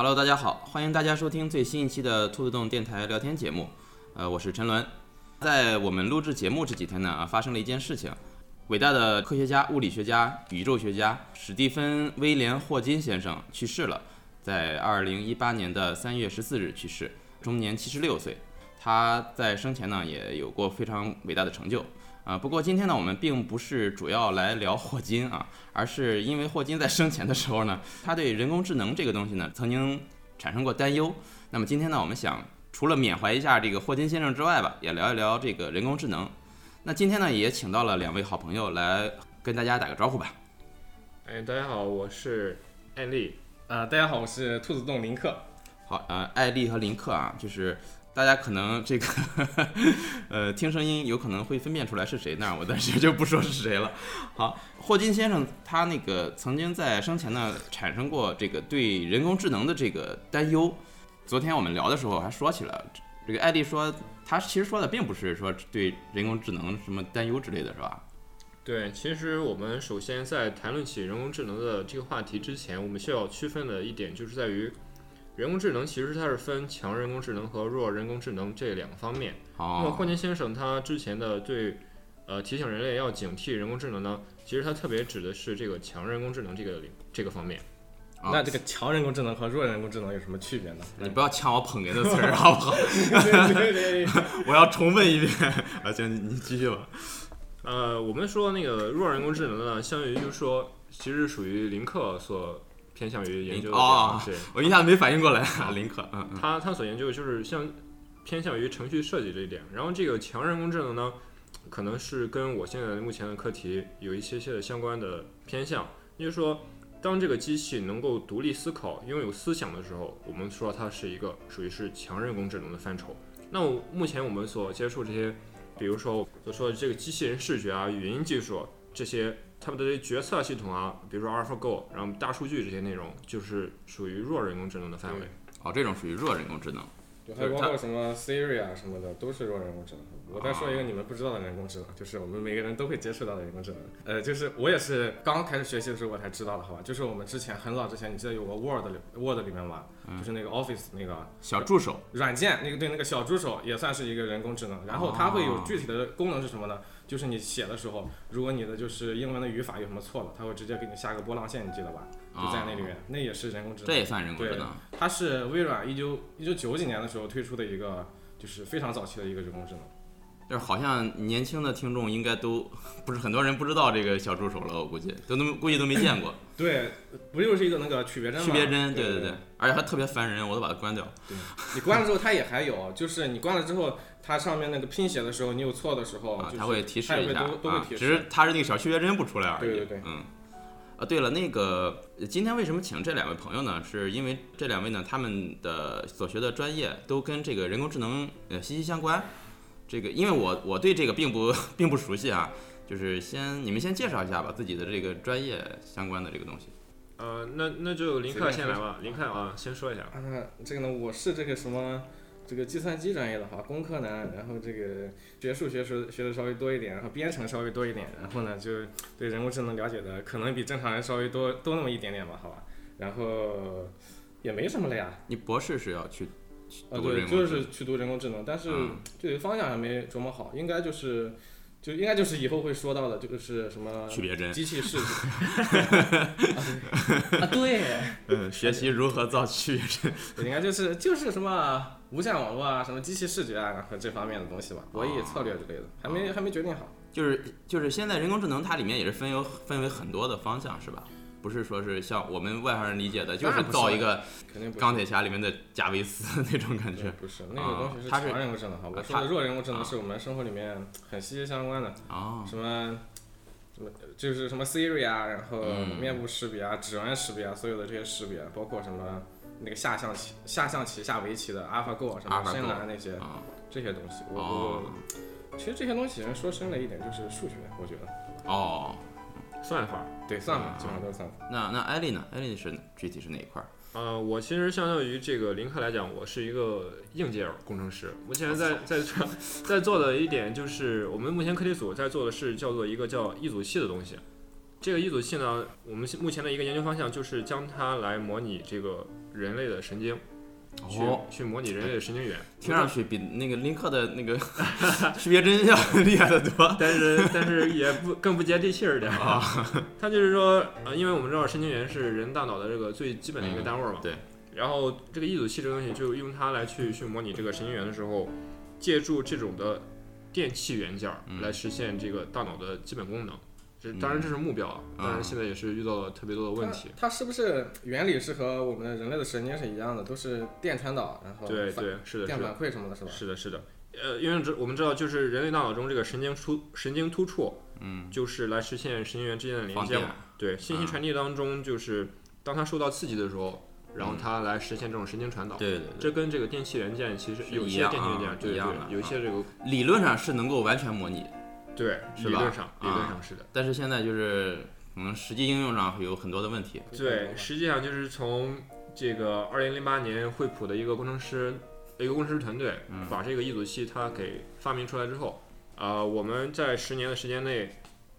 啊，Hello，大家好，欢迎大家收听最新一期的兔子洞电台聊天节目。呃，我是陈伦。在我们录制节目这几天呢，啊，发生了一件事情。伟大的科学家、物理学家、宇宙学家史蒂芬·威廉·霍金先生去世了，在二零一八年的三月十四日去世，终年七十六岁。他在生前呢，也有过非常伟大的成就。啊，不过今天呢，我们并不是主要来聊霍金啊，而是因为霍金在生前的时候呢，他对人工智能这个东西呢，曾经产生过担忧。那么今天呢，我们想除了缅怀一下这个霍金先生之外吧，也聊一聊这个人工智能。那今天呢，也请到了两位好朋友来跟大家打个招呼吧。哎，大家好，我是艾丽。呃，大家好，我是兔子洞林克。好，呃，艾丽和林克啊，就是。大家可能这个，呃，听声音有可能会分辨出来是谁，那我暂时就不说是谁了。好，霍金先生他那个曾经在生前呢产生过这个对人工智能的这个担忧。昨天我们聊的时候还说起了，这个艾迪说他其实说的并不是说对人工智能什么担忧之类的是吧？对，其实我们首先在谈论起人工智能的这个话题之前，我们需要区分的一点就是在于。人工智能其实它是分强人工智能和弱人工智能这两个方面。那么霍金先生他之前的对，呃提醒人类要警惕人工智能呢，其实他特别指的是这个强人工智能这个这个方面。那这个强人工智能和弱人工智能有什么区别呢？你不要抢我捧哏的词儿好不好？我要重问一遍。啊，行，你继续吧。呃，我们说那个弱人工智能呢，相当于就是说，其实属于林克所。偏向于研究的哦，我一下子没反应过来，林克，嗯，他他所研究的就是像偏向于程序设计这一点，然后这个强人工智能呢，可能是跟我现在目前的课题有一些些的相关的偏向，也就是说，当这个机器能够独立思考、拥有思想的时候，我们说它是一个属于是强人工智能的范畴。那我目前我们所接触这些，比如说所说的这个机器人视觉啊、语音技术这些。他们的决策系统啊，比如说 AlphaGo，然后大数据这些内容，就是属于弱人工智能的范围。哦，这种属于弱人工智能。对，还包括什么 Siri 啊什么的，都是弱人工智能。我再说一个你们不知道的人工智能，就是我们每个人都会接触到的人工智能。呃，就是我也是刚开始学习的时候我才知道的，好吧？就是我们之前很早之前，你记得有个 Word 里 Word 里面吧？就是那个 Office 那个小助手软件，那个对那个小助手也算是一个人工智能。然后它会有具体的功能是什么呢？就是你写的时候，如果你的就是英文的语法有什么错了，它会直接给你下个波浪线，你记得吧？就在那里面，那也是人工智能。这也算人工智能。它是微软一九一九九几年的时候推出的一个，就是非常早期的一个人工智能。就是好像年轻的听众应该都不是很多人不知道这个小助手了，我估计都都估计都没见过。对，不就是一个那个区别针吗？区别针，对对对，而且它特别烦人，我都把它关掉。对，你关了之后它也还有，就是你关了之后，它上面那个拼写的时候你有错的时候，它会提示一下，都会提示。只是它是那个小区别针不出来而已。对对对，嗯。啊，对了，那个今天为什么请这两位朋友呢？是因为这两位呢，他们的所学的专业都跟这个人工智能呃息息相关。这个，因为我我对这个并不 并不熟悉啊，就是先你们先介绍一下吧，自己的这个专业相关的这个东西。呃，那那就林克先来吧，林克啊，先说一下。啊，这个呢，我是这个什么，这个计算机专业的哈，工科男，然后这个学数学学学的稍微多一点，然后编程稍微多一点，然后呢，就对人工智能了解的可能比正常人稍微多多那么一点点吧，好吧，然后也没什么了呀。你博士是要去？啊，对，就是去读人工智能，但是这个方向还没琢磨好，应该就是，就应该就是以后会说到的，这个是什么区别针、机器视觉。啊，对，嗯，学习如何造区别针，应该就是就是什么无线网络啊，什么机器视觉啊，然后这方面的东西吧，博弈策略之类的，还没还没决定好。就是就是现在人工智能它里面也是分有分为很多的方向，是吧？不是说是像我们外行人理解的，就是造一个钢铁侠里面的贾维斯 那种感觉。不是那个东西是强人工智能，好吧？说的弱人工智能是我们生活里面很息息相关的。啊。什么什么就是什么 Siri 啊，然后面部识别啊、指纹识别啊，所有的这些识别，包括什么那个下象棋、下象棋、下围棋的 AlphaGo 什么深蓝那些这些东西，我我其实这些东西说深了一点就是数学，我觉得。哦。算法，对算法，基本上都是算法。那那艾丽呢？艾丽是具体是哪一块？呃，我其实相当于这个林克来讲，我是一个硬件工程师。目前在 在在做的一点就是，我们目前课题组在做的是叫做一个叫一组器的东西。这个一组器呢，我们目前的一个研究方向就是将它来模拟这个人类的神经，去哦，去模拟人类的神经元。听上去比那个林克的那个 识别真相 厉害的多。但是但是也不更不接地气儿点啊。他就是说，呃，因为我们知道神经元是人大脑的这个最基本的一个单位儿嘛。对。然后这个忆组器这个东西，就用它来去去模拟这个神经元的时候，借助这种的电气元件来实现这个大脑的基本功能。这当然这是目标啊，当然现在也是遇到了特别多的问题。它是不是原理是和我们人类的神经是一样的，都是电传导，然后对对，是的，是电的。反馈什么的，是吧？是的，是的，呃，因为这我们知道，就是人类大脑中这个神经突神经突触，嗯，就是来实现神经元之间的连接嘛。对，信息嗯传递当中，就是当它受到刺激的时候，然后它来实现这种神经传导。对对对，这跟这个电气元件其实有一样电气元件，啊对对一样的对，有一些这个理论上是能够完全模拟，对，是吧理论上理论啊上是的。但是现在就是可能实际应用上会有很多的问题。对，实际上就是从这个二零零八年惠普的一个工程师，一个工程师团队嗯把这个忆组器它给发明出来之后，啊、我们在十年的时间内，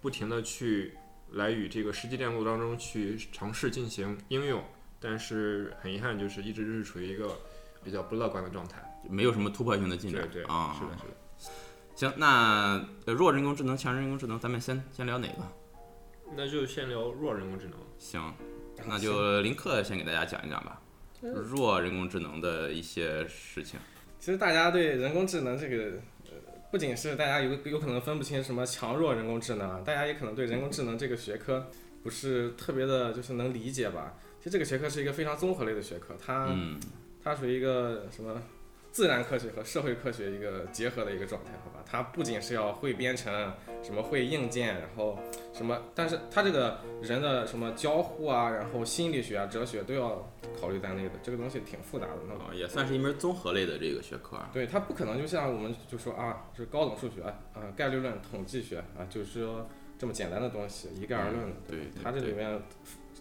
不停的去来与这个实际电路当中去尝试进行应用，但是很遗憾，就是一直是处于一个比较不乐观的状态。没有什么突破性的进展对对，啊。是的，是的。行，那呃弱人工智能、强人工智能，咱们先先聊哪个？那就先聊弱人工智能。行，那就林克先给大家讲一讲吧，弱人工智能的一些事情。其实大家对人工智能这个，呃，不仅是大家有有可能分不清什么强弱人工智能啊，大家也可能对人工智能这个学科不是特别的，就是能理解吧。其实这个学科是一个非常综合类的学科，它、嗯，它属于一个什么自然科学和社会科学一个结合的一个状态，好吧？它不仅是要会编程，什么会硬件，然后什么，但是它这个人的什么交互啊，然后心理学啊、哲学都要考虑在内的，这个东西挺复杂的。那啊，也算是一门综合类的这个学科。对，它不可能就像我们就说啊，是高等数学啊、概率论、统计学啊，就是说这么简单的东西一概而论的。对，对它这里面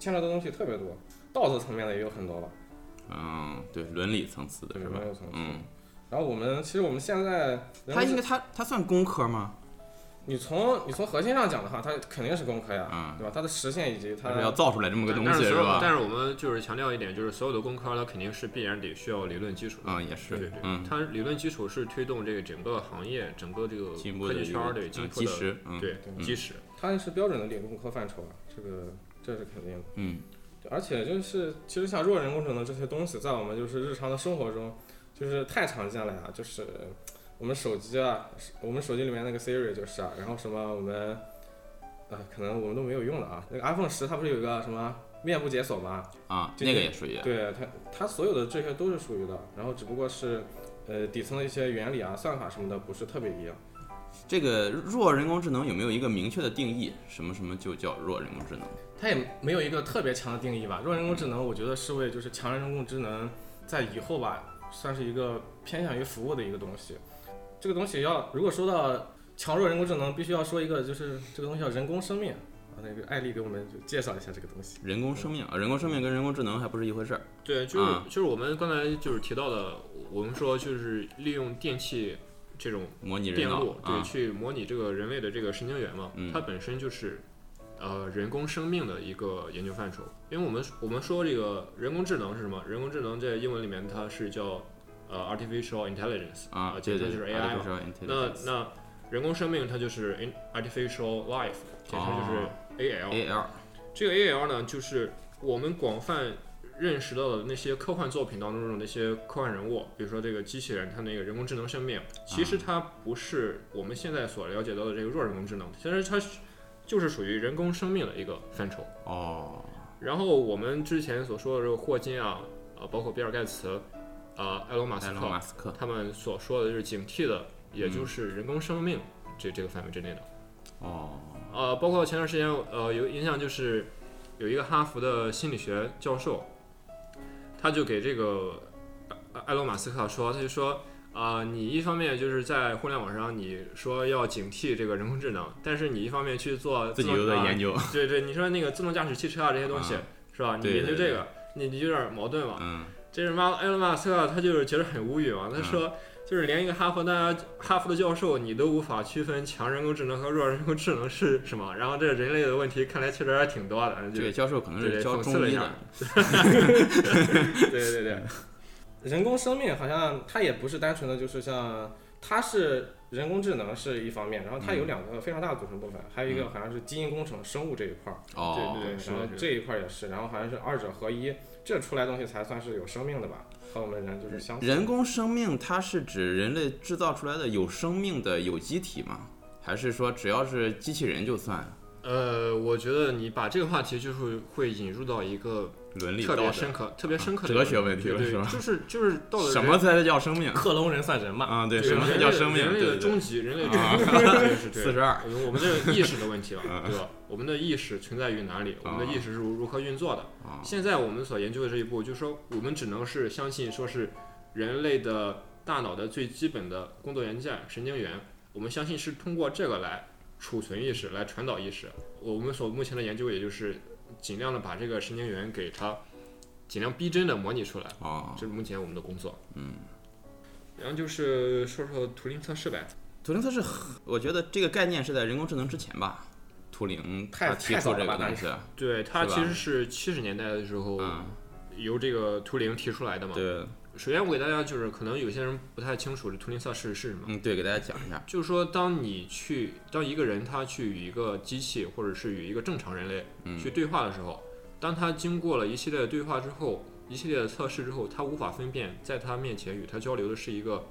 牵扯的东西特别多，道德层面的也有很多吧。嗯，对，伦理层次的对是吧伦理层次？嗯，然后我们其实我们现在它应该它它算工科吗？你从你从核心上讲的话，它肯定是工科呀，嗯对吧？它的实现以及它它是要造出来这么个东西是吧？但是我们就是强调一点，就是所有的工科它肯定是必然得需要理论基础的。嗯，也是，对对，嗯，它理论基础是推动这个整个行业、整个这个科技圈儿的一个嗯对进步的基石，嗯，对嗯基石。它是标准的理工科范畴啊，这个这是肯定的。嗯，而且就是其实像弱人工智能这些东西，在我们就是日常的生活中，就是太常见了呀。就是我们手机啊，我们手机里面那个 Siri 就是啊，然后什么我们呃可能我们都没有用了啊。那个 iPhone 十它不是有一个什么面部解锁吗？啊，那个也属于，对它，它所有的这些都是属于的，然后只不过是，呃，底层的一些原理啊、算法什么的不是特别一样。这个弱人工智能有没有一个明确的定义？什么什么就叫弱人工智能？它也没有一个特别强的定义吧。弱人工智能，我觉得是为就是强人工智能在以后吧，算是一个偏向于服务的一个东西。这个东西要如果说到强弱人工智能，必须要说一个就是这个东西叫人工生命啊。那个艾丽给我们就介绍一下这个东西。人工生命啊，人工生命跟人工智能还不是一回事儿。对，就是、啊就是我们刚才就是提到的，我们说就是利用电器这种模拟电路，对，啊，去模拟这个人类的这个神经元嘛，嗯它本身就是呃人工生命的一个研究范畴。因为我们我们说这个人工智能是什么？人工智能在英文里面它是叫呃 artificial intelligence 啊，简称就是 AI 嘛。那那人工生命它就是 in artificial life，简称就是 AL。AL 这个 AL 呢，就是我们广泛认识到的那些科幻作品当中的那些科幻人物，比如说这个机器人，它那个人工智能生命，其实它不是我们现在所了解到的这个弱人工智能，其实它是就是属于人工生命的一个范畴。哦，然后我们之前所说的这个霍金啊，呃，包括比尔盖茨，呃，埃隆马斯克，马斯克，他们所说的就是警惕的，也就是人工生命这这个范围之内的。哦，呃，包括前段时间，呃，有印象就是有一个哈佛的心理学教授，他就给这个呃埃隆马斯克说，他就说，啊、你一方面就是在互联网上你说要警惕这个人工智能，但是你一方面去做自己又在研究、究，对对，你说那个自动驾驶汽车啊这些东西、啊是吧？你研究这个，你你有点矛盾嘛。嗯，这是马埃隆马斯克，他就是觉得很无语嘛。他说，就是连一个哈佛大哈佛的教授，你都无法区分强人工智能和弱人工智能是什么。然后这人类的问题看来确实还挺多的。这个教授可能是教中医的。对对对，人工生命好像它也不是单纯的就是像，它是。人工智能是一方面，然后它有两个非常大的组成部分，还有一个好像是基因工程、生物这一块儿。哦，对对，然后这一块儿也是，然后好像是二者合一，这出来东西才算是有生命的吧？和我们人就是相。人工生命它是指人类制造出来的有生命的有机体吗？还是说只要是机器人就算？呃，我觉得你把这个话题就是会引入到一个。伦理特别深刻，特别深刻的哲学问题了，是吧？就是就是到了什么才叫生命？克隆人算人吗？啊，对，什么才叫生命？人类的终极，人类终极 四十二。我们这个意识的问题了，对吧？我们的意识存在于哪里？我们的意识是如如何运作的？现在我们所研究的这一步，就是说，我们只能是相信，说是人类的大脑的最基本的工作元件——神经元，我们相信是通过这个来储存意识，来传导意识。我们所目前的研究，也就是。尽量的把这个神经元给它尽量逼真的模拟出来啊，这是目前我们的工作。嗯，然后就是说说图灵测试呗。图灵测试，我觉得这个概念是在人工智能之前吧。图灵他提出这个东西，对他其实是七十年代的时候由这个图灵提出来的嘛。对。首先我给大家就是可能有些人不太清楚这图灵测试是什么。嗯，对，给大家讲一下。就是说，当你去当一个人他去与一个机器或者是与一个正常人类去对话的时候，当他经过了一系列的对话之后，一系列的测试之后，他无法分辨在他面前与他交流的是一个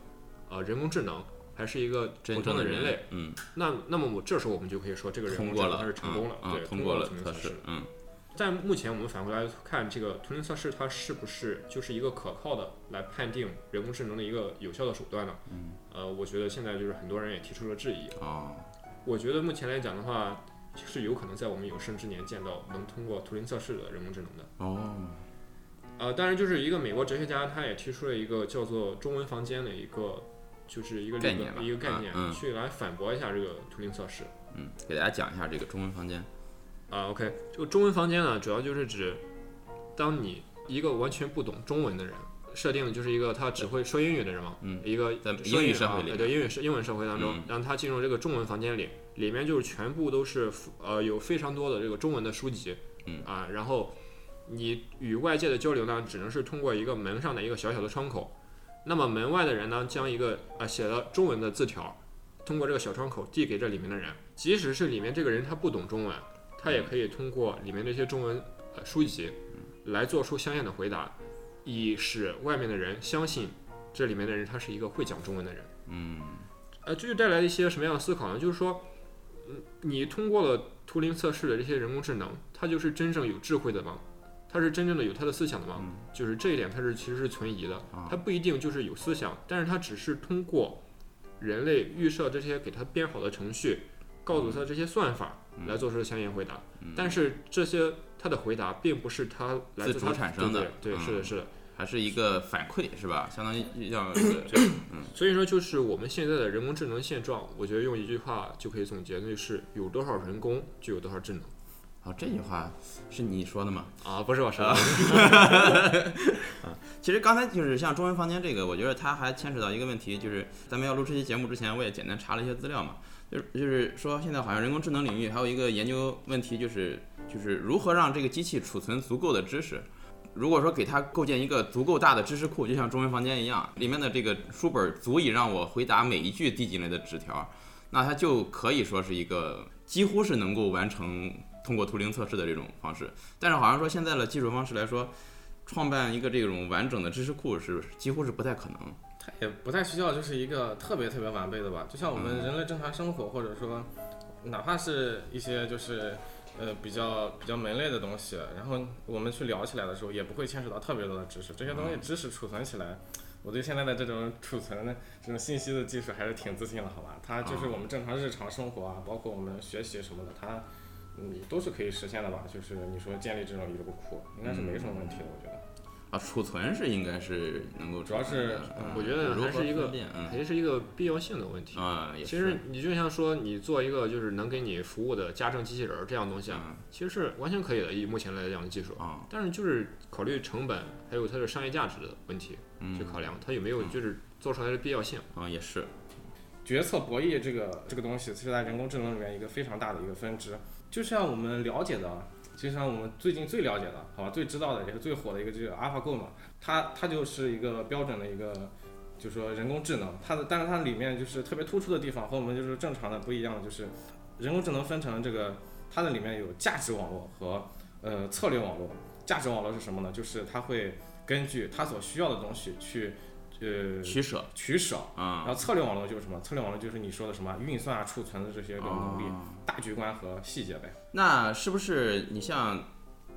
呃人工智能还是一个普通的人类。嗯。那那么我这时候我们就可以说这个人工智能他是成功了，对，通过了测试。嗯。但目前我们反过来看，这个图灵测试它是不是就是一个可靠的来判定人工智能的一个有效的手段呢？嗯，呃，我觉得现在就是很多人也提出了质疑。啊，我觉得目前来讲的话，是有可能在我们有生之年见到能通过图灵测试的人工智能的。哦，呃，当然就是一个美国哲学家，他也提出了一个叫做“中文房间”的一个，就是一个概念，一个概念，去来反驳一下这个图灵测试。嗯，给大家讲一下这个中文房间。啊，OK，这个中文房间呢，主要就是指，当你一个完全不懂中文的人，设定的就是一个他只会说英语的人嘛，嗯，一个在英语社会里，对英语社英文社会当中，让他进入这个中文房间里，里面就是全部都是呃有非常多的这个中文的书籍，嗯啊，然后你与外界的交流呢，只能是通过一个门上的一个小小的窗口，那么门外的人呢，将一个啊写了中文的字条，通过这个小窗口递给这里面的人，即使是里面这个人他不懂中文。他也可以通过里面这些中文呃书籍，来做出相应的回答，以使外面的人相信这里面的人他是一个会讲中文的人。嗯，呃，这就带来一些什么样的思考呢？就是说，嗯，你通过了图灵测试的这些人工智能，它就是真正有智慧的吗？它是真正的有它的思想的吗？就是这一点它是其实是存疑的。它不一定就是有思想，但是它只是通过人类预设这些给它编好的程序，告诉它这些算法。来做出相应回答，但是这些他的回答并不是他来自主产生的，对，是的，是的，还是一个反馈，是吧？相当于要，嗯，所以说就是我们现在的人工智能现状，我觉得用一句话就可以总结，那就是有多少人工就有多少智能。好，这句话是你说的吗？啊，不是我说的。啊，其实刚才就是像中文房间这个，我觉得它还牵扯到一个问题，就是咱们要录这期节目之前，我也简单查了一些资料嘛。就就是说，现在好像人工智能领域还有一个研究问题，就是就是如何让这个机器储存足够的知识。如果说给它构建一个足够大的知识库，就像中文房间一样，里面的这个书本足以让我回答每一句递进来的纸条，那它就可以说是一个几乎是能够完成通过图灵测试的这种方式。但是好像说现在的技术方式来说，创办一个这种完整的知识库是几乎是不太可能。也不太需要，就是一个特别特别完备的吧。就像我们人类正常生活，或者说，哪怕是一些就是呃比较比较门类的东西，然后我们去聊起来的时候，也不会牵扯到特别多的知识。这些东西知识储存起来，我对现在的这种储存的这种信息的技术还是挺自信的，好吧？它就是我们正常日常生活啊，包括我们学习什么的，它嗯都是可以实现的吧？就是你说建立这种一个库，应该是没什么问题的，我觉得。啊，储存是应该是能够，主要是我觉得还是一个嗯，还是一个必要性的问题啊。其实你就像说你做一个就是能给你服务的家政机器人这样东西啊，其实是完全可以的，以目前来讲的技术啊。但是就是考虑成本还有它的商业价值的问题去考量，它有没有就是做出来的必要性啊，也是。决策博弈这个这个东西是在人工智能里面一个非常大的一个分支，就像我们了解的。实际上我们最近最了解的，好吧，最知道的也是最火的一个，就是 AlphaGo 嘛，它它就是一个标准的一个，就是说人工智能，它的但是它里面就是特别突出的地方和我们就是正常的不一样，就是人工智能分成这个，它的里面有价值网络和呃策略网络。价值网络是什么呢？就是它会根据它所需要的东西去。呃，取舍，取舍啊，然后策略网络就是什么？策略网络就是你说的什么运算啊、储存的这些个能力，大局观和细节呗。那是不是你像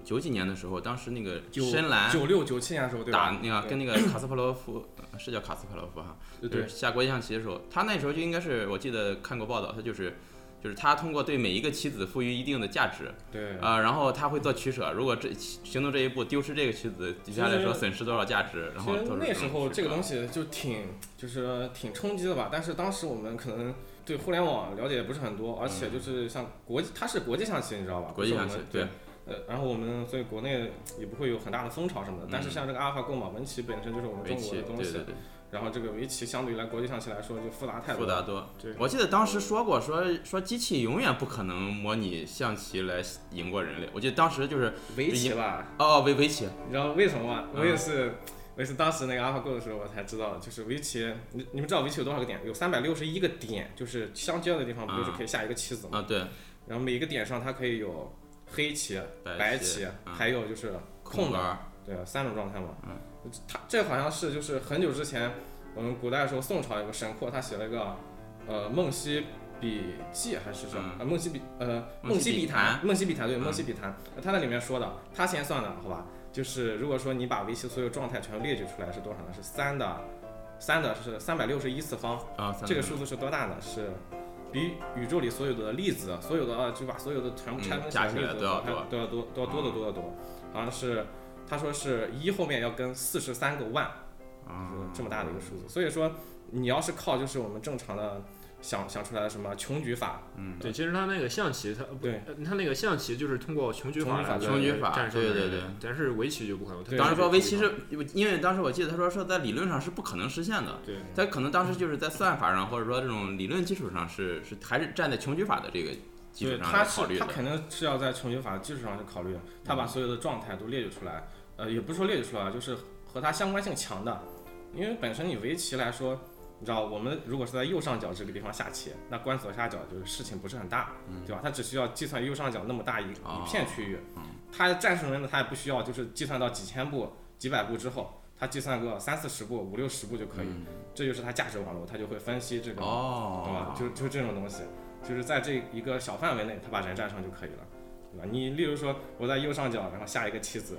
九几年的时候，当时那个深蓝九六九七年的时候，对吧？打那个跟那个卡斯帕罗夫是叫卡斯帕罗夫哈，对，下国际象棋的时候，他那时候就应该是我记得看过报道，他就是。就是他通过对每一个棋子赋予一定的价值，对，啊，然后他会做取舍。如果这行动这一步丢失这个棋子，底下来说损失多少价值，然后那时候这个东西就挺就是挺冲击的吧。但是当时我们可能对互联网了解也不是很多，而且就是像国际，它是国际象棋，你知道吧？国际象棋，对。呃，然后我们所以国内也不会有很大的风潮什么的。但是像这个阿尔法狗嘛，围棋本身就是我们中国的东西。然后这个围棋相对于来国际象棋来说就复杂太多。复杂多。对。我记得当时说过，说说机器永远不可能模拟象棋来赢过人类。我记得当时就是围棋吧。哦，围围棋。你知道为什么吗？我也是，我也是当时那个阿尔法狗的时候我才知道，就是围棋，你你们知道围棋有多少个点？有三百六十一个点，就是相交的地方不就是可以下一个棋子吗？啊，对。然后每一个点上它可以有黑棋、白棋，还有就是空的，对，三种状态嘛。嗯。它这好像是就是很久之前。我们古代的时候，宋朝有个神阔，他写了一个，呃，《梦溪笔记》还是什么？《梦溪笔》呃，《梦溪笔谈》《梦溪笔谈》对，《梦溪笔谈》他在里面说的，他先算的，好吧？就是如果说你把围棋所有状态全部列举出来是多少呢？是三的，三的是三百六十一次方。啊，这个数字是多大呢？是比宇宙里所有的粒子，所有的啊，就把所有的全部拆分起来，粒子都要多，都要多，都要多得多得多。好像是他说是一后面要跟四十三个万。就是这么大的一个数字，所以说你要是靠就是我们正常的想想出来的什么穷举法，嗯，对，其实他那个象棋，他对，他那个象棋就是通过穷举法穷举法战胜对对对，但是围棋就不可能。当时说围棋是，因为当时我记得他说说在理论上是不可能实现的，对，他可能当时就是在算法上或者说这种理论基础上是是还是站在穷举法的这个基础上考虑的。他他肯定是要在穷举法的基础上去考虑的，他把所有的状态都列举出来，呃，也不是说列举出来，就是和它相关性强的。因为本身你围棋来说，你知道，我们如果是在右上角这个地方下棋，那关左下角就是事情不是很大，对吧？它只需要计算右上角那么大一一片区域，它战胜人呢，它也不需要就是计算到几千步、几百步之后，它计算个三四十步、五六十步就可以。这就是它价值网络，它就会分析这个，对吧？就就这种东西，就是在这一个小范围内，他把人战胜就可以了，对吧？你例如说我在右上角，然后下一个棋子。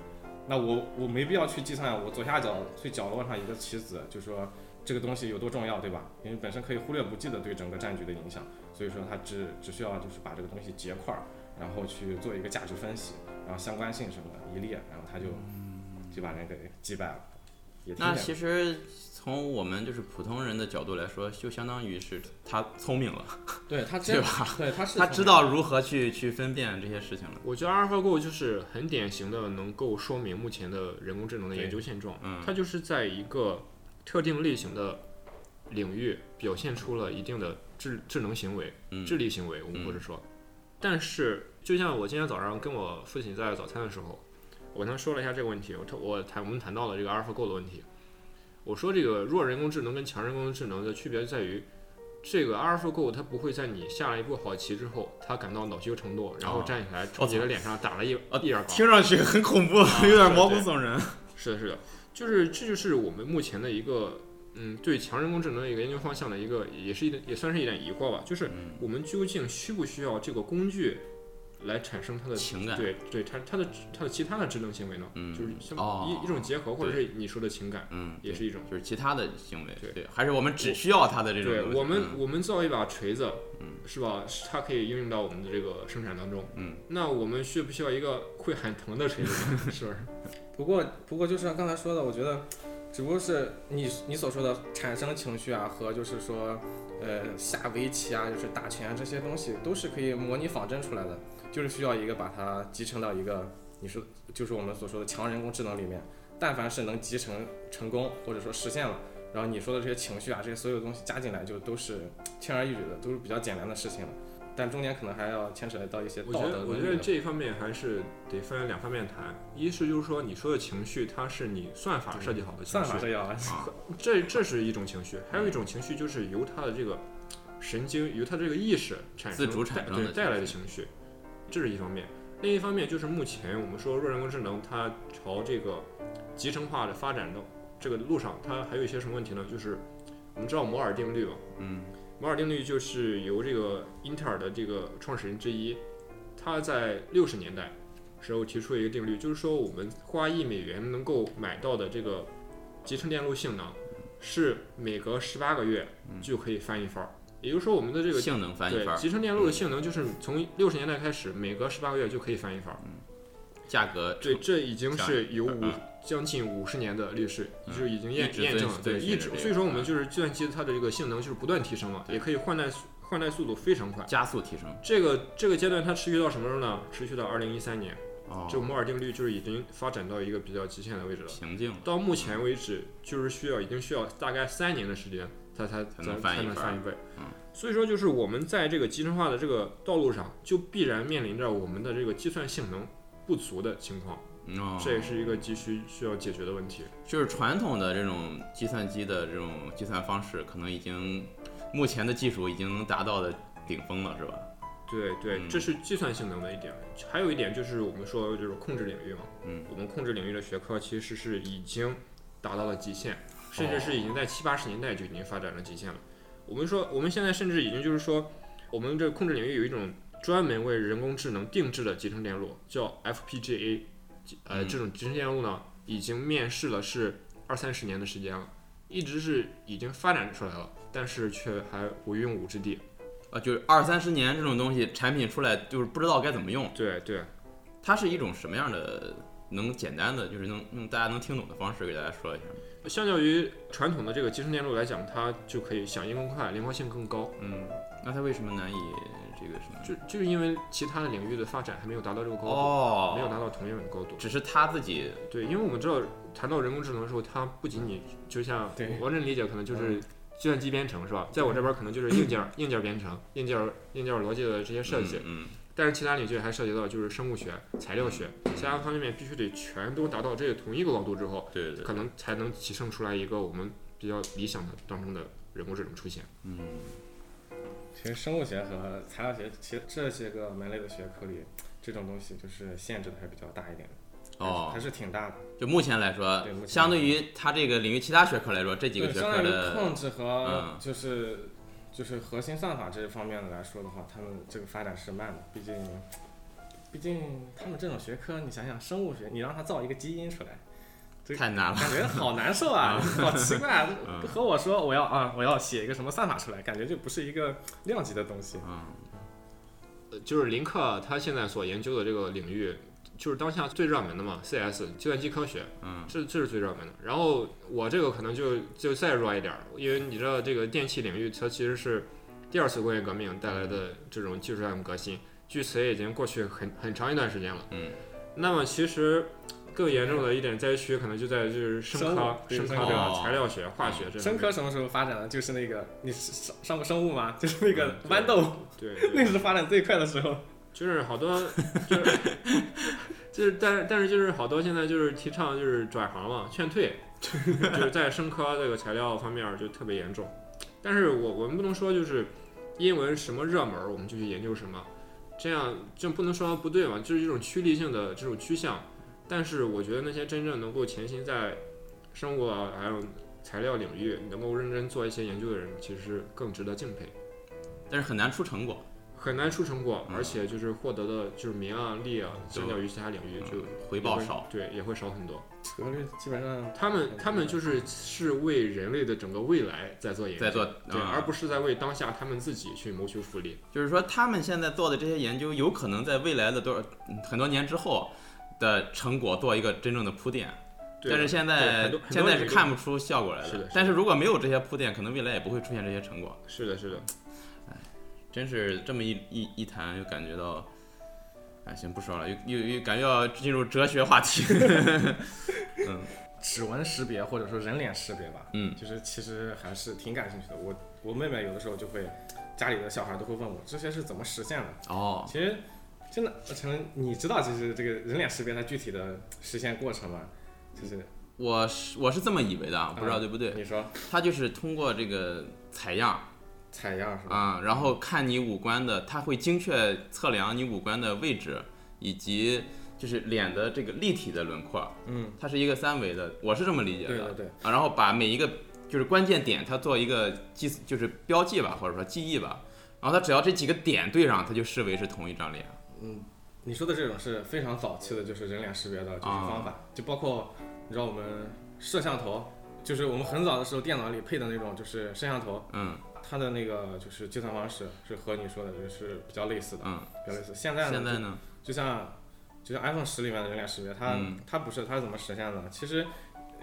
那我我没必要去计算我左下角最角落上一个棋子，就说这个东西有多重要，对吧？因为本身可以忽略不计的对整个战局的影响，所以说它只只需要就是把这个东西结块儿，然后去做一个价值分析，然后相关性什么的一列，然后他就就把人给击败了。那其实。从我们就是普通人的角度来说，就相当于是他聪明了，对他对吧？对，他是他知道如何去去分辨这些事情了。我觉得阿尔法狗就是很典型的能够说明目前的人工智能的研究现状。嗯，它就是在一个特定类型的领域表现出了一定的智智能行为、智力行为，我们或者说。但是，就像我今天早上跟我父亲在早餐的时候，我跟他说了一下这个问题，我我谈我们谈到了这个阿尔法狗的问题。我说这个弱人工智能跟强人工智能的区别在于，这个 AlphaGo 它不会在你下了一步好棋之后，它感到恼羞成怒，然后站起来冲你的脸上打了一一耳光。听上去很恐怖，有点毛骨悚然。是的，是的，就是这就是我们目前的一个嗯对强人工智能的一个研究方向的一个，也是一点也算是一点疑惑吧，就是我们究竟需不需要这个工具？来产生它的情感，对对，它它的它的其他的智能行为呢，就是像一一种结合，或者是你说的情感，嗯，也是一种，就是其他的行为，对对，还是我们只需要它的这种，对我们我们造一把锤子，嗯，是吧？它可以应用到我们的这个生产当中，嗯，那我们需不需要一个会喊疼的锤子？是 不是？不过不过就是像刚才说的，我觉得只不过是你你所说的产生情绪啊，和就是说呃下围棋啊，就是打拳啊这些东西，都是可以模拟仿真出来的，就是需要一个把它集成到一个你说就是我们所说的强人工智能里面。但凡是能集成成功，或者说实现了，然后你说的这些情绪啊，这些所有东西加进来，就都是 轻而易举的，都是比较简单的事情了。但中间可能还要牵扯到一些道德。我觉得，我觉得这一方面还是得分两方面谈。一是就是说，你说的情绪，它是你算法设计好的情绪，算法设计好的，这这是一种情绪。还有一种情绪就是由它的这个神经，由它这个意识产生自主产生对带来的情绪，这是一方面。另一方面就是目前我们说弱人工智能，它朝这个集成化的发展的这个路上，它还有一些什么问题呢？就是我们知道摩尔定律嘛，嗯。摩尔定律就是由这个英特尔的这个创始人之一，他在六十年代时候提出了一个定律，就是说我们花一美元能够买到的这个集成电路性能，是每隔十八个月就可以翻一番儿。也就是说，我们的这个性能翻一番儿，集成电路的性能就是从六十年代开始，每隔十八个月就可以翻一番儿。价格对，这已经是有五将近五十年的历史，就是已经验验证了，对，一直。所以说我们就是计算机它的这个性能就是不断提升了，也可以换代换代速度非常快，加速提升。这个这个阶段它持续到什么时候呢？持续到二零一三年，这个摩尔定律就是已经发展到一个比较极限的位置了。瓶颈。到目前为止，就是需要已经需要大概三年的时间，它才才能翻一倍。所以说就是我们在这个集成化的这个道路上，就必然面临着我们的这个计算性能不足的情况。这也是一个急需需要解决的问题。就是传统的这种计算机的这种计算方式，可能已经目前的技术已经能达到的顶峰了，是吧？对对，这是计算性能的一点。还有一点就是我们说就是控制领域嘛，嗯，我们控制领域的学科其实是已经达到了极限，甚至是已经在七八十年代就已经发展了极限了。我们说我们现在甚至已经就是说，我们这控制领域有一种专门为人工智能定制的集成电路，叫 FPGA。呃，这种集成电路呢，已经面世了是二三十年的时间了，一直是已经发展出来了，但是却还无用武之地。啊，就是二三十年这种东西产品出来，就是不知道该怎么用。对对，它是一种什么样的？能简单的，就是能用大家能听懂的方式给大家说一下。相较于传统的这个集成电路来讲，它就可以响应更快，灵活性更高。嗯，那它为什么难以？这个什么？就就是因为其他的领域的发展还没有达到这个高度，没有达到同样的高度。只是他自己对，因为我们知道谈到人工智能的时候，它不仅仅就像我这理解，可能就是计算机编程是吧？在我这边可能就是硬件硬件编程、硬件硬件逻辑的这些设计。嗯。但是其他领域还涉及到就是生物学、材料学，其他方面必须得全都达到这个同一个高度之后，对对，可能才能提升出来一个我们比较理想的当中的人工智能出现。嗯。其实生物学和材料学，其实这些个门类的学科里，这种东西就是限制的还是比较大一点的，哦，还是挺大的。就目前来说，相对于它这个领域其他学科来说，这几个学科的控制和就是就是核心算法这一方面的来说的话，他们这个发展是慢的。毕竟，毕竟他们这种学科，你想想生物学，你让他造一个基因出来。太难了，感觉好难受啊，好奇怪啊！和我说我要啊，我要写一个什么算法出来，感觉就不是一个量级的东西。嗯，就是林克他现在所研究的这个领域，就是当下最热门的嘛，CS 计算机科学，嗯，这这是最热门的。然后我这个可能就就再弱一点，因为你知道这个电气领域它其实是第二次工业革命带来的这种技术上的革新，距此也已经过去很很长一段时间了。嗯，那么其实。更严重的一点灾区可能就在就是生科、生科对吧？材料学、化学这。生科什么时候发展的？就是那个你上上过生物吗？就是那个豌豆，对，那是发展最快的时候。就是好多，就是就是，但是但是就是好多现在就是提倡就是转行嘛，劝退，就是在生科这个材料方面就特别严重。但是我我们不能说就是因为什么热门我们就去研究什么，这样就不能说不对嘛，就是一种趋利性的这种趋向。但是我觉得那些真正能够潜心在生物啊还有材料领域能够认真做一些研究的人，其实更值得敬佩。但是很难出成果，很难出成果，而且就是获得的就是名啊利啊，相较于其他领域就回报少，对，也会少很多。基本上，他们他们就是是为人类的整个未来在做研究，在做对，而不是在为当下他们自己去谋求福利。就是说，他们现在做的这些研究，有可能在未来的多少很多年之后。的成果做一个真正的铺垫。但是现在现在是看不出效果来是的是的但是如果没有这些铺垫，可能未来也不会出现这些成果。是的，是的，哎真是这么一一一谈，就感觉到，哎，行不说了，又又又感觉要进入哲学话题。嗯指纹识别或者说人脸识别吧，嗯，就是其实还是挺感兴趣的。我我妹妹有的时候就会，家里的小孩都会问我这些是怎么实现的。哦，其实真的，陈文，你知道就是这个人脸识别它具体的实现过程吗？就是我是我是这么以为的，啊，不知道对不对？你说它就是通过这个采样采样是吧？啊、然后看你五官的，它会精确测量你五官的位置，以及就是脸的这个立体的轮廓。嗯，它是一个三维的，我是这么理解的。对对对，啊，然后把每一个就是关键点，它做一个记，就是标记吧，或者说记忆吧。然后它只要这几个点对上，它就视为是同一张脸。你说的这种是非常早期的，就是人脸识别的就是方法，就包括你知道我们摄像头，就是我们很早的时候电脑里配的那种就是摄像头，嗯它的那个就是计算方式是和你说的就是比较类似的，嗯，比较类似。现在呢，现在呢？就像就像 iPhone 十里面的人脸识别，它、嗯它不是它是怎么实现的？其实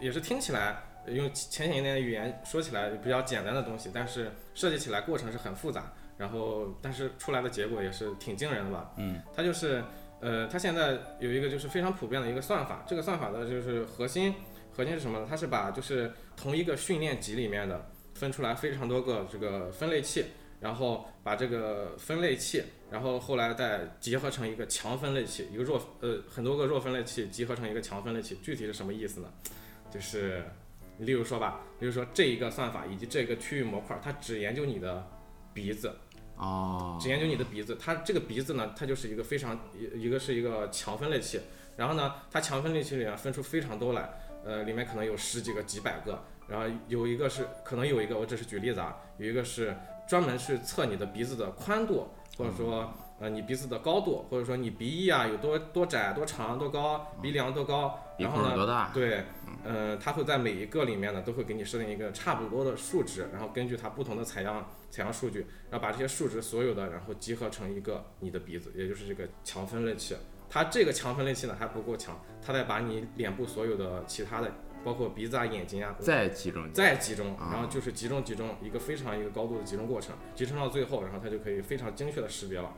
也是听起来用浅显一点的语言说起来比较简单的东西，但是设计起来过程是很复杂，然后但是出来的结果也是挺惊人的吧？嗯，它就是呃，它现在有一个就是非常普遍的一个算法，这个算法的就是核心核心是什么呢？它是把就是同一个训练集里面的分出来非常多个这个分类器，然后把这个分类器，然后后来再结合成一个强分类器，一个弱呃很多个弱分类器集合成一个强分类器，具体是什么意思呢？就是例如说吧，例如说这一个算法以及这个区域模块，它只研究你的鼻子，哦，只研究你的鼻子，它这个鼻子呢，它就是一个非常一一个是一个强分类器，然后呢，它强分类器里面分出非常多来，呃，里面可能有十几个、几百个，然后有一个是可能有一个，我只是举例子啊，有一个是专门是测你的鼻子的宽度，或者说呃你鼻子的高度，或者说你鼻翼啊有多多窄、多长、多高，鼻梁多高，然后呢，孔有多大？对，呃，它会在每一个里面呢，都会给你设定一个差不多的数值，然后根据它不同的采样采样数据，然后把这些数值所有的，然后集合成一个你的鼻子，也就是这个强分类器。它这个强分类器呢还不够强，它得把你脸部所有的其他的，包括鼻子啊、眼睛啊，再集中。再集中，啊然后就是集中集中一个非常一个高度的集中过程，集成到最后，然后它就可以非常精确的识别了。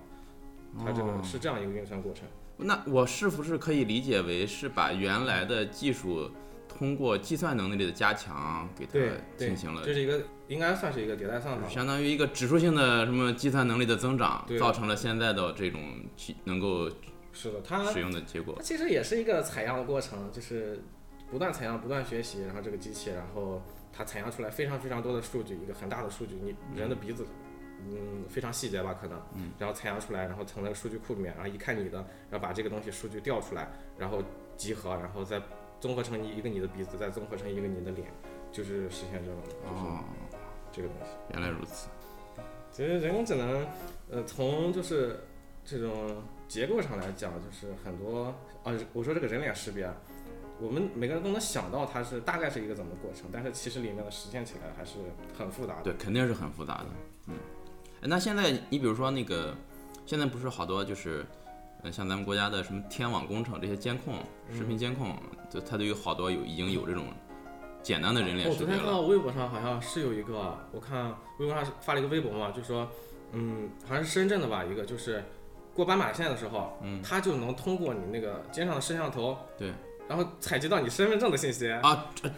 它这哦个是这样一个运算过程。那我是不是可以理解为是把原来的技术通过计算能力的加强给它进行了这是一个应该算是一个迭代算法。相当于一个指数性的什么计算能力的增长，造成了现在的这种去能够是的，它使用的结果它。其实也是一个采样的过程，就是不断采样、不断学习，然后这个机器，然后它采样出来非常非常多的数据，一个很大的数据，你人的鼻子，嗯，非常细节吧，可能，嗯，然后采样出来，然后从那个数据库里面，然后一看你的，然后把这个东西数据调出来，然后集合，然后再综合成一个你的鼻子，再综合成一个你的脸，就是实现这种，就是哦，这个东西。原来如此。其实人工智能，呃，从就是这种结构上来讲，就是很多啊，我说这个人脸识别啊，我们每个人都能想到它是大概是一个怎么过程，但是其实里面的实现起来还是很复杂的。对，肯定是很复杂的。嗯，哎那现在你比如说那个，现在不是好多就是，呃，像咱们国家的什么天网工程这些监控、视频监控，就它都有好多有已经有这种简单的人脸识别了。我昨天看到微博上好像是有一个，我看微博上发了一个微博嘛，就说，嗯，好像是深圳的吧，一个就是过斑马线的时候，嗯，它就能通过你那个肩上的摄像头，对，然后采集到你身份证的信息。啊，这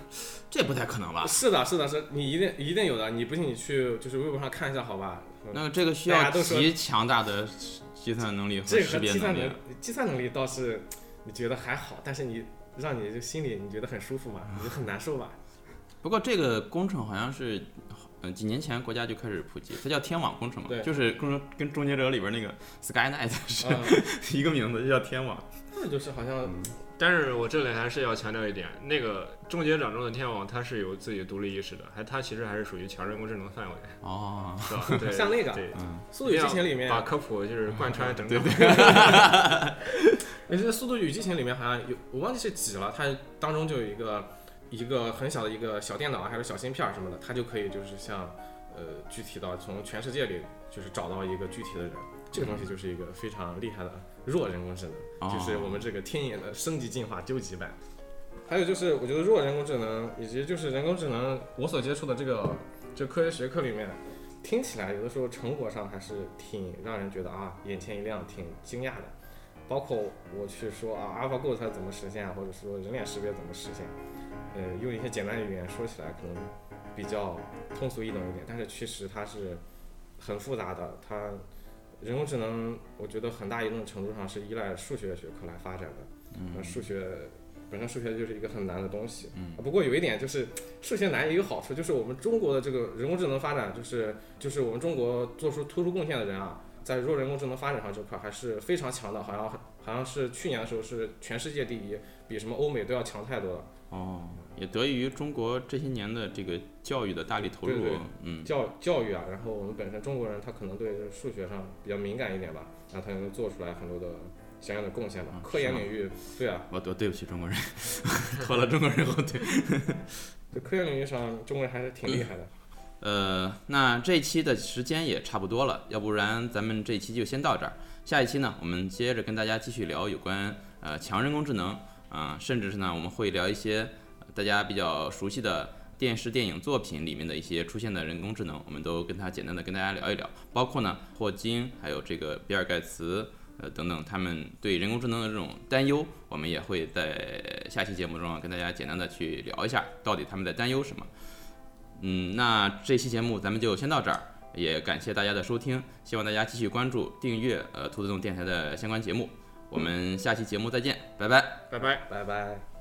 这不太可能吧？是的，是的，是你一定一定有的，你不信你去就是微博上看一下，好吧？那这个需要极强大的计算能力和这个识和计算能别能力。计算能力倒是你觉得还好，但是你让你就心里你觉得很舒服嘛，你就很难受吧？不过这个工程好像是，嗯，几年前国家就开始普及，它叫天网工程嘛对，就是跟跟终结者里边那个 SkyNet 是嗯，一个名字，就叫天网。那就是好像但是我这里还是要强调一点，那个终结者中的天网，它是有自己独立意识的，还它其实还是属于强人工智能范围，哦，是吧？对，像那个对，《速度与激情》里面，把科普就是贯穿整个。也是《速度与激情》里面好像有，我忘记是几了，它当中就有一个一个很小的一个小电脑还是小芯片什么的，它就可以就是像呃具体到从全世界里就是找到一个具体的人，这个东西就是一个非常厉害的弱人工智能，就是我们这个天眼的升级进化究极版。还有就是，我觉得弱人工智能以及就是人工智能，我所接触的这个这科学学科里面，听起来有的时候成果上还是挺让人觉得啊眼前一亮，挺惊讶的。包括我去说啊，AlphaGo 它怎么实现啊，或者说人脸识别怎么实现，呃，用一些简单的语言说起来可能比较通俗易懂一点，但是其实它是很复杂的。它人工智能，我觉得很大一定程度上是依赖数学学科来发展的。嗯，数学。本身数学就是一个很难的东西，嗯，不过有一点就是数学难也有好处，就是我们中国的这个人工智能发展，就是就是我们中国做出突出贡献的人啊，在弱人工智能发展上这块还是非常强的，好像好像是去年的时候是全世界第一，比什么欧美都要强太多了。哦，也得益于中国这些年的这个教育的大力投入，嗯，教教育啊，然后我们本身中国人他可能对数学上比较敏感一点吧，然后他就能做出来很多的。相应的贡献吧，科研领域，对啊，我多对不起中国人，拖了中国人后腿。在 科研领域上，中国人还是挺厉害的。呃，那这一期的时间也差不多了，要不然咱们这一期就先到这儿。下一期呢，我们接着跟大家继续聊有关呃强人工智能啊，甚至是呢我们会聊一些大家比较熟悉的电视电影作品里面的一些出现的人工智能，我们都跟他简单的跟大家聊一聊，包括呢霍金，还有这个比尔盖茨。呃，等等，他们对人工智能的这种担忧，我们也会在下期节目中啊跟大家简单的去聊一下，到底他们在担忧什么。嗯，那这期节目咱们就先到这儿，也感谢大家的收听，希望大家继续关注、订阅呃兔子洞电台的相关节目，我们下期节目再见，拜拜，拜拜，拜拜。